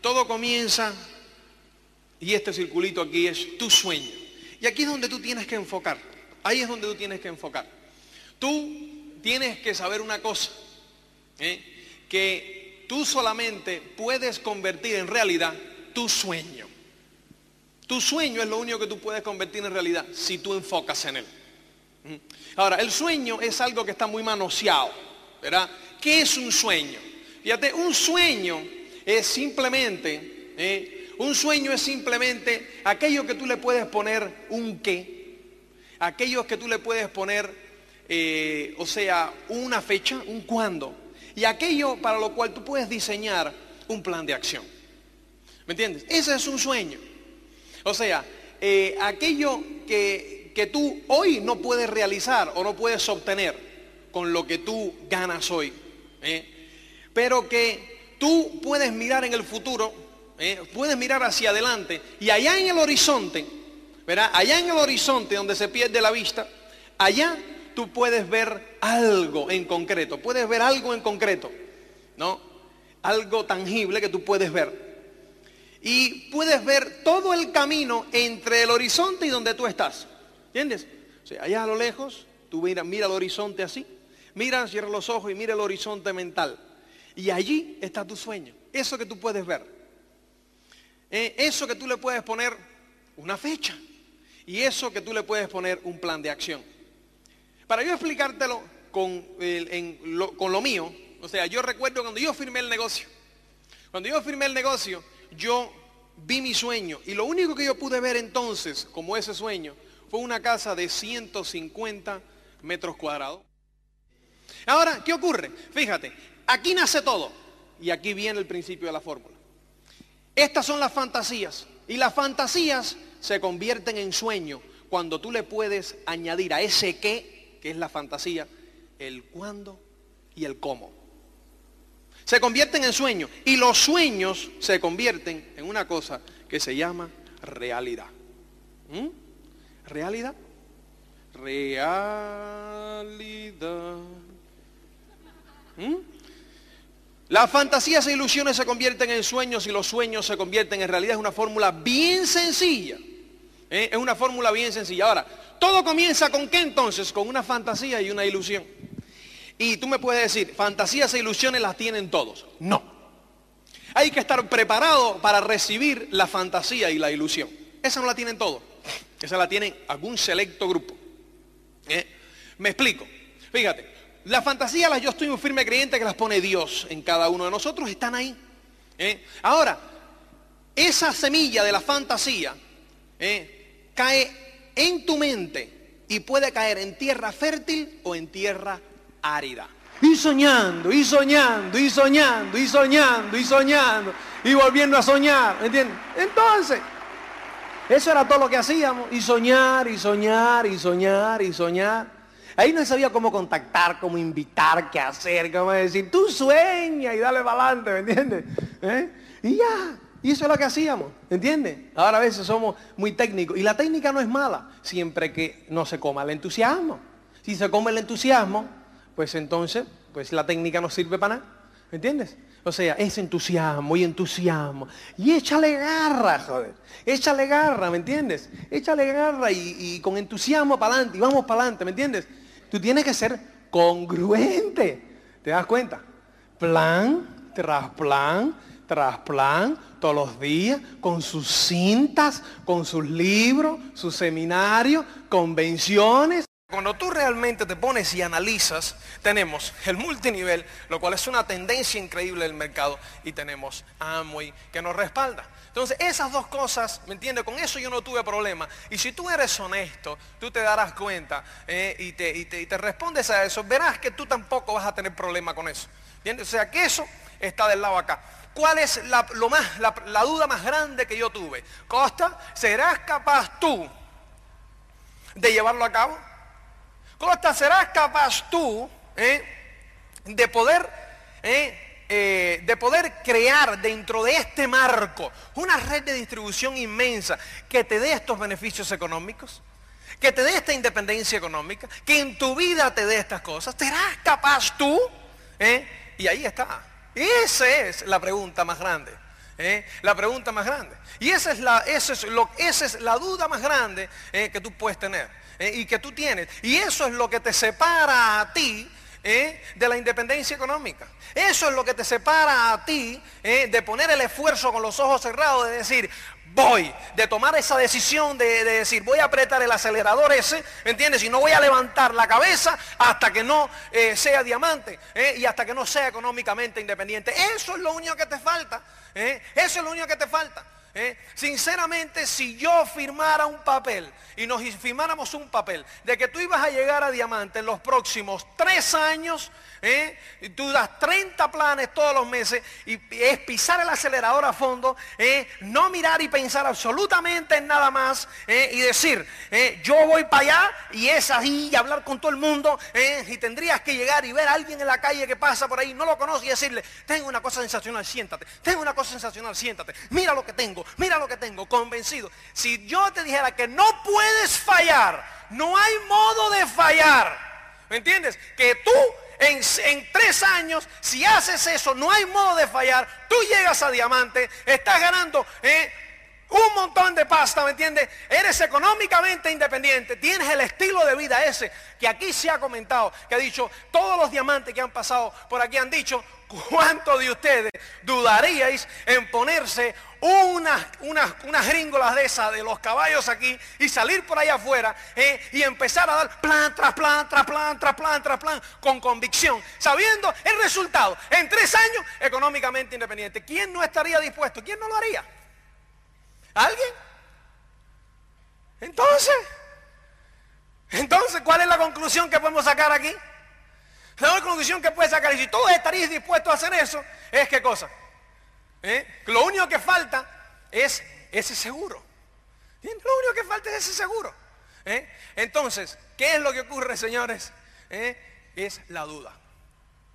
Todo comienza, y este circulito aquí es tu sueño. Y aquí es donde tú tienes que enfocar. Ahí es donde tú tienes que enfocar. Tú tienes que saber una cosa, ¿eh? que tú solamente puedes convertir en realidad tu sueño. Tu sueño es lo único que tú puedes convertir en realidad si tú enfocas en él. ¿Mm? Ahora, el sueño es algo que está muy manoseado, ¿verdad? ¿Qué es un sueño? Fíjate, un sueño es simplemente, ¿eh? un sueño es simplemente aquello que tú le puedes poner un qué, aquello que tú le puedes poner, eh, o sea, una fecha, un cuándo, y aquello para lo cual tú puedes diseñar un plan de acción. ¿Me entiendes? Ese es un sueño. O sea, eh, aquello que, que tú hoy no puedes realizar o no puedes obtener con lo que tú ganas hoy. Pero que tú puedes mirar en el futuro, ¿eh? puedes mirar hacia adelante y allá en el horizonte, ¿verdad? Allá en el horizonte donde se pierde la vista, allá tú puedes ver algo en concreto, puedes ver algo en concreto, ¿no? Algo tangible que tú puedes ver. Y puedes ver todo el camino entre el horizonte y donde tú estás. ¿Entiendes? Allá a lo lejos, tú mira, mira el horizonte así. Mira, cierra los ojos y mira el horizonte mental. Y allí está tu sueño. Eso que tú puedes ver. Eh, eso que tú le puedes poner una fecha. Y eso que tú le puedes poner un plan de acción. Para yo explicártelo con, lo, con lo mío, o sea, yo recuerdo cuando yo firmé el negocio. Cuando yo firmé el negocio, yo vi mi sueño y lo único que yo pude ver entonces como ese sueño fue una casa de 150 metros cuadrados. Ahora, ¿qué ocurre? Fíjate, aquí nace todo y aquí viene el principio de la fórmula. Estas son las fantasías y las fantasías se convierten en sueño cuando tú le puedes añadir a ese qué, que es la fantasía, el cuándo y el cómo se convierten en sueños y los sueños se convierten en una cosa que se llama realidad. ¿Mm? ¿Realidad? Realidad. ¿Mm? Las fantasías e ilusiones se convierten en sueños y los sueños se convierten en realidad. Es una fórmula bien sencilla. ¿eh? Es una fórmula bien sencilla. Ahora, todo comienza con qué entonces? Con una fantasía y una ilusión. Y tú me puedes decir, fantasías e ilusiones las tienen todos. No. Hay que estar preparado para recibir la fantasía y la ilusión. Esa no la tienen todos. Esa la tienen algún selecto grupo. ¿Eh? Me explico. Fíjate, la fantasía las yo estoy un firme creyente que las pone Dios en cada uno de nosotros. Están ahí. ¿Eh? Ahora, esa semilla de la fantasía ¿eh? cae en tu mente y puede caer en tierra fértil o en tierra árida. Y soñando, y soñando, y soñando, y soñando, y soñando, y volviendo a soñar, ¿entiendes? Entonces, eso era todo lo que hacíamos, y soñar, y soñar, y soñar, y soñar. Ahí no sabía cómo contactar, cómo invitar, qué hacer, cómo decir, tú sueña y dale para adelante, ¿me entiendes? ¿Eh? Y ya, y eso es lo que hacíamos, ¿entiendes? Ahora a veces somos muy técnicos. Y la técnica no es mala, siempre que no se coma el entusiasmo. Si se come el entusiasmo, pues entonces, pues la técnica no sirve para nada. ¿Me entiendes? O sea, es entusiasmo y entusiasmo. Y échale garra, joder. Échale garra, ¿me entiendes? Échale garra y, con entusiasmo para adelante y vamos para adelante, ¿me entiendes? Tú tienes que ser congruente. ¿Te das cuenta? Plan tras plan, tras plan, todos los días, con sus cintas, con sus libros, sus seminarios, convenciones. Cuando tú realmente te pones y analizas, tenemos el multinivel, lo cual es una tendencia increíble del mercado, y tenemos Amway que nos respalda. Entonces, esas dos cosas, ¿me entiendes? Con eso yo no tuve problema. Y si tú eres honesto, tú te darás cuenta eh, y, te, respondes a eso, verás que tú tampoco vas a tener problema con eso. O sea, que eso está del lado acá. ¿Cuál es lo más, la duda más grande que yo tuve? Costa, ¿serás capaz tú de llevarlo a cabo? Costa, ¿serás capaz tú eh, de poder... Eh, eh, de poder crear dentro de este marco una red de distribución inmensa que te dé estos beneficios económicos, que te dé esta independencia económica, que en tu vida te dé estas cosas. ¿Serás capaz tú? Y ahí está. Esa es la pregunta más grande. la pregunta más grande. Y esa es la, esa es lo, esa es la duda más grande que tú puedes tener ¿eh? y que tú tienes. Y eso es lo que te separa a ti de la independencia económica. Eso es lo que te separa a ti de poner el esfuerzo con los ojos cerrados, de decir, voy, de tomar esa decisión de, decir, voy a apretar el acelerador ese, ¿me entiendes? Y no voy a levantar la cabeza hasta que no eh, sea diamante ¿eh? y hasta que no sea económicamente independiente. Eso es lo único que te falta. ¿eh? Eso es lo único que te falta. ¿Eh? Sinceramente, si yo firmara un papel y nos firmáramos un papel de que tú ibas a llegar a diamante en los próximos tres años, ¿eh? tú das 30 planes todos los meses y es pisar el acelerador a fondo, ¿eh? no mirar y pensar absolutamente en nada más y decir, yo voy para allá y es ahí y hablar con todo el mundo y tendrías que llegar y ver a alguien en la calle que pasa por ahí, no lo conoce y decirle, tengo una cosa sensacional, siéntate, tengo una cosa sensacional, siéntate, mira lo que tengo mira lo que tengo, convencido. Si yo te dijera que no puedes fallar, no hay modo de fallar. ¿Me entiendes? Que tú en, tres años, si haces eso, no hay modo de fallar. Tú llegas a diamante, estás ganando ¿eh? un montón de pasta, ¿me entiendes? Eres económicamente independiente, tienes el estilo de vida ese que aquí se ha comentado, que ha dicho, todos los diamantes que han pasado por aquí han dicho, ¿cuántos de ustedes dudaríais en ponerse unas, gringolas de esas, de los caballos aquí, y salir por ahí afuera eh, y empezar a dar plan tras plan, tras plan, tras plan, tras plan, con convicción, sabiendo el resultado en tres años económicamente independiente. ¿Quién no estaría dispuesto? ¿Quién no lo haría? ¿Alguien? Entonces, entonces, ¿cuál es la conclusión que podemos sacar aquí? La conclusión que puede sacar, y si todos estaríais dispuestos a hacer eso, es qué cosa? ¿Eh? Lo único que falta es ese seguro. Lo único que falta es ese seguro. ¿Eh? Entonces, ¿qué es lo que ocurre, señores? ¿Eh? Es la duda.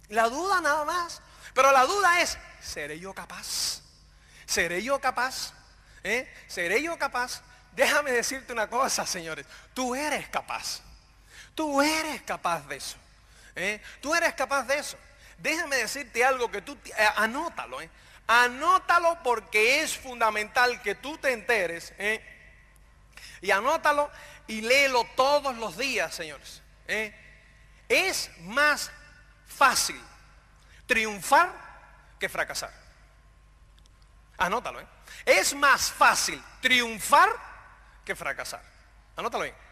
La duda nada más. Pero la duda es, ¿seré yo capaz? ¿Seré yo capaz? ¿Seré yo capaz? Déjame decirte una cosa, señores. Tú eres capaz. Tú eres capaz de eso. Tú eres capaz de eso. Déjame decirte algo que tú, anótalo. ¿eh? Anótalo porque es fundamental que tú te enteres. ¿eh? Y anótalo y léelo todos los días, señores. ¿eh? Es más fácil triunfar que fracasar. Anótalo. ¿eh? Es más fácil triunfar que fracasar. Anótalo bien.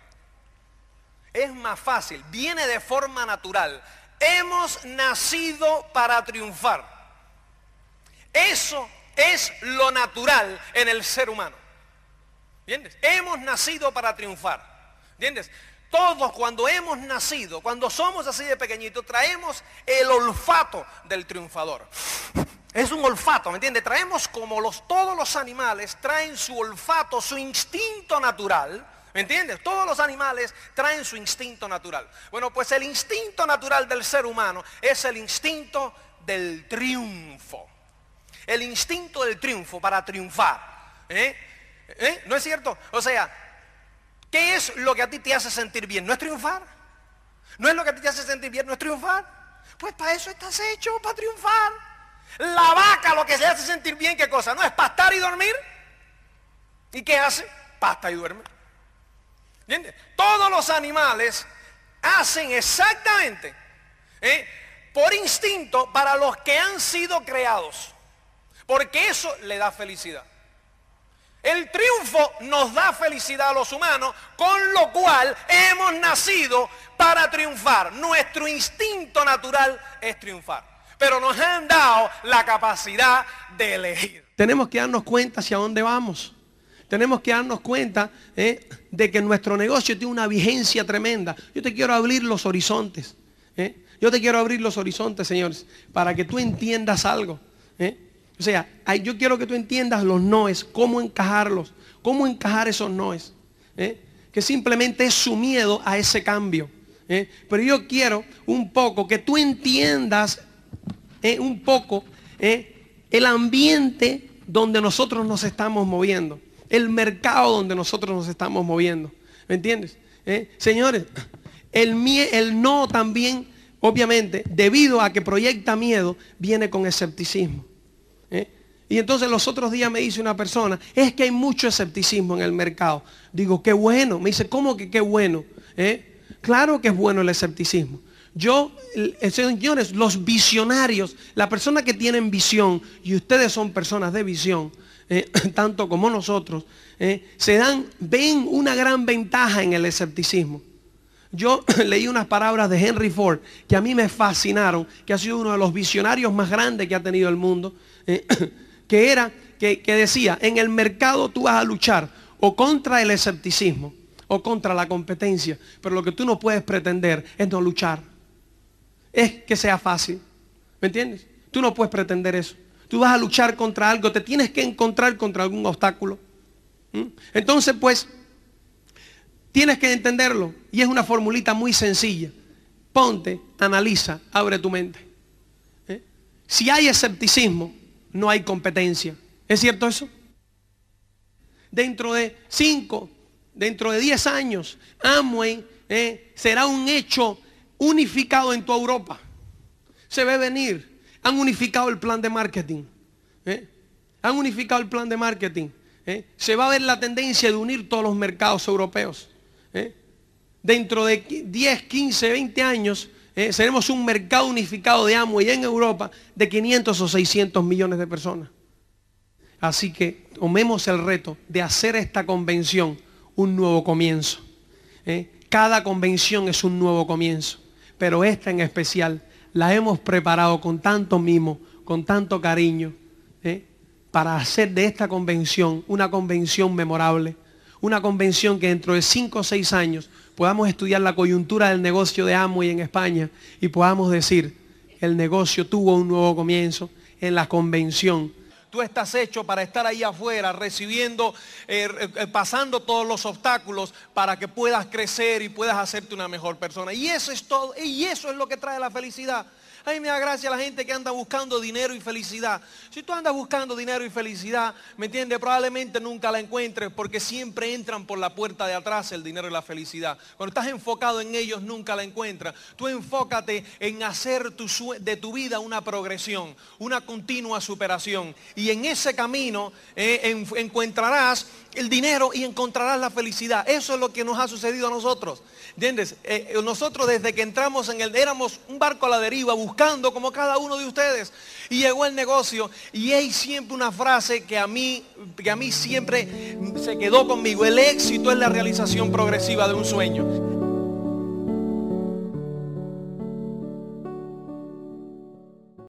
Es más fácil, viene de forma natural. Hemos nacido para triunfar. Eso es lo natural en el ser humano. ¿Entiendes? Hemos nacido para triunfar. ¿Entiendes? Todos cuando hemos nacido, cuando somos así de pequeñitos, traemos el olfato del triunfador. Es un olfato, ¿me entiendes? Traemos como los, todos los animales traen su olfato, su instinto natural. ¿Me entiendes? Todos los animales traen su instinto natural. Bueno, pues el instinto natural del ser humano es el instinto del triunfo el instinto del triunfo para triunfar. ¿Eh? ¿Eh? ¿No es cierto? O sea, ¿qué es lo que a ti te hace sentir bien? ¿No es triunfar? ¿No es lo que a ti te hace sentir bien? ¿No es triunfar? Pues para eso estás hecho, para triunfar. La vaca lo que se hace sentir bien, ¿qué cosa? ¿No es pastar y dormir? ¿Y qué hace? Pasta y duerme. Todos los animales hacen exactamente ¿eh? por instinto para los que han sido creados. Porque eso le da felicidad. El triunfo nos da felicidad a los humanos, con lo cual hemos nacido para triunfar. Nuestro instinto natural es triunfar. Pero nos han dado la capacidad de elegir. Tenemos que darnos cuenta hacia dónde vamos. Tenemos que darnos cuenta eh, de que nuestro negocio tiene una vigencia tremenda. Yo te quiero abrir los horizontes. Eh. Yo te quiero abrir los horizontes, señores, para que tú entiendas algo. Eh. O sea, yo quiero que tú entiendas los noes, cómo encajarlos, cómo encajar esos noes. Que simplemente es su miedo a ese cambio. Pero yo quiero un poco que tú entiendas un poco el ambiente donde nosotros nos estamos moviendo. El mercado donde nosotros nos estamos moviendo. ¿Me entiendes? Señores, el, el no también, obviamente, debido a que proyecta miedo, viene con escepticismo. ¿eh? Y entonces los otros días me dice una persona, es que hay mucho escepticismo en el mercado. Digo, qué bueno. Me dice, ¿cómo que qué bueno? ¿Eh? Claro que es bueno el escepticismo. Yo, eh, señores, los visionarios, la persona que tienen visión, y ustedes son personas de visión, eh, tanto como nosotros, se dan, ven una gran ventaja en el escepticismo. Yo leí unas palabras de Henry Ford que a mí me fascinaron, que ha sido uno de los visionarios más grandes que ha tenido el mundo, que era, que, que decía, en el mercado tú vas a luchar o contra el escepticismo o contra la competencia, pero lo que tú no puedes pretender es no luchar. Es que sea fácil. ¿Me entiendes? Tú no puedes pretender eso. Tú vas a luchar contra algo, te tienes que encontrar contra algún obstáculo. ¿Mm? Entonces, pues, tienes que entenderlo. Y es una formulita muy sencilla. Ponte, analiza, abre tu mente. ¿Eh? Si hay escepticismo, no hay competencia. ¿Es cierto eso? Dentro de cinco, dentro de diez años, Amway ¿eh? será un hecho unificado en toda Europa. Se ve venir. Han unificado el plan de marketing. ¿eh? Han unificado el plan de marketing. ¿eh? Se va a ver la tendencia de unir todos los mercados europeos. Dentro de 10, 15, 20 años seremos un mercado unificado de Amway en Europa de 500 o 600 millones de personas. Así que tomemos el reto de hacer esta convención un nuevo comienzo. Cada convención es un nuevo comienzo pero esta en especial la hemos preparado con tanto mimo, con tanto cariño, ¿eh? para hacer de esta convención una convención memorable, una convención que dentro de cinco o seis años podamos estudiar la coyuntura del negocio de Amway en España y podamos decir, el negocio tuvo un nuevo comienzo en la convención Tú estás hecho para estar ahí afuera, recibiendo, eh, eh, pasando todos los obstáculos para que puedas crecer y puedas hacerte una mejor persona. Y eso es todo. Y eso es lo que trae la felicidad. A mí me da gracia la gente que anda buscando dinero y felicidad. Si tú andas buscando dinero y felicidad, ¿me entiendes? Probablemente nunca la encuentres porque siempre entran por la puerta de atrás el dinero y la felicidad. Cuando estás enfocado en ellos, nunca la encuentras. Tú enfócate en hacer de tu vida una progresión, una continua superación. Y en ese camino eh, encontrarás el dinero y encontrarás la felicidad. Eso es lo que nos ha sucedido a nosotros. ¿Entiendes? Eh, nosotros desde que entramos en el, éramos un barco a la deriva buscando como cada uno de ustedes. Y llegó el negocio y hay siempre una frase que a mí, que a mí siempre se quedó conmigo. El éxito es la realización progresiva de un sueño.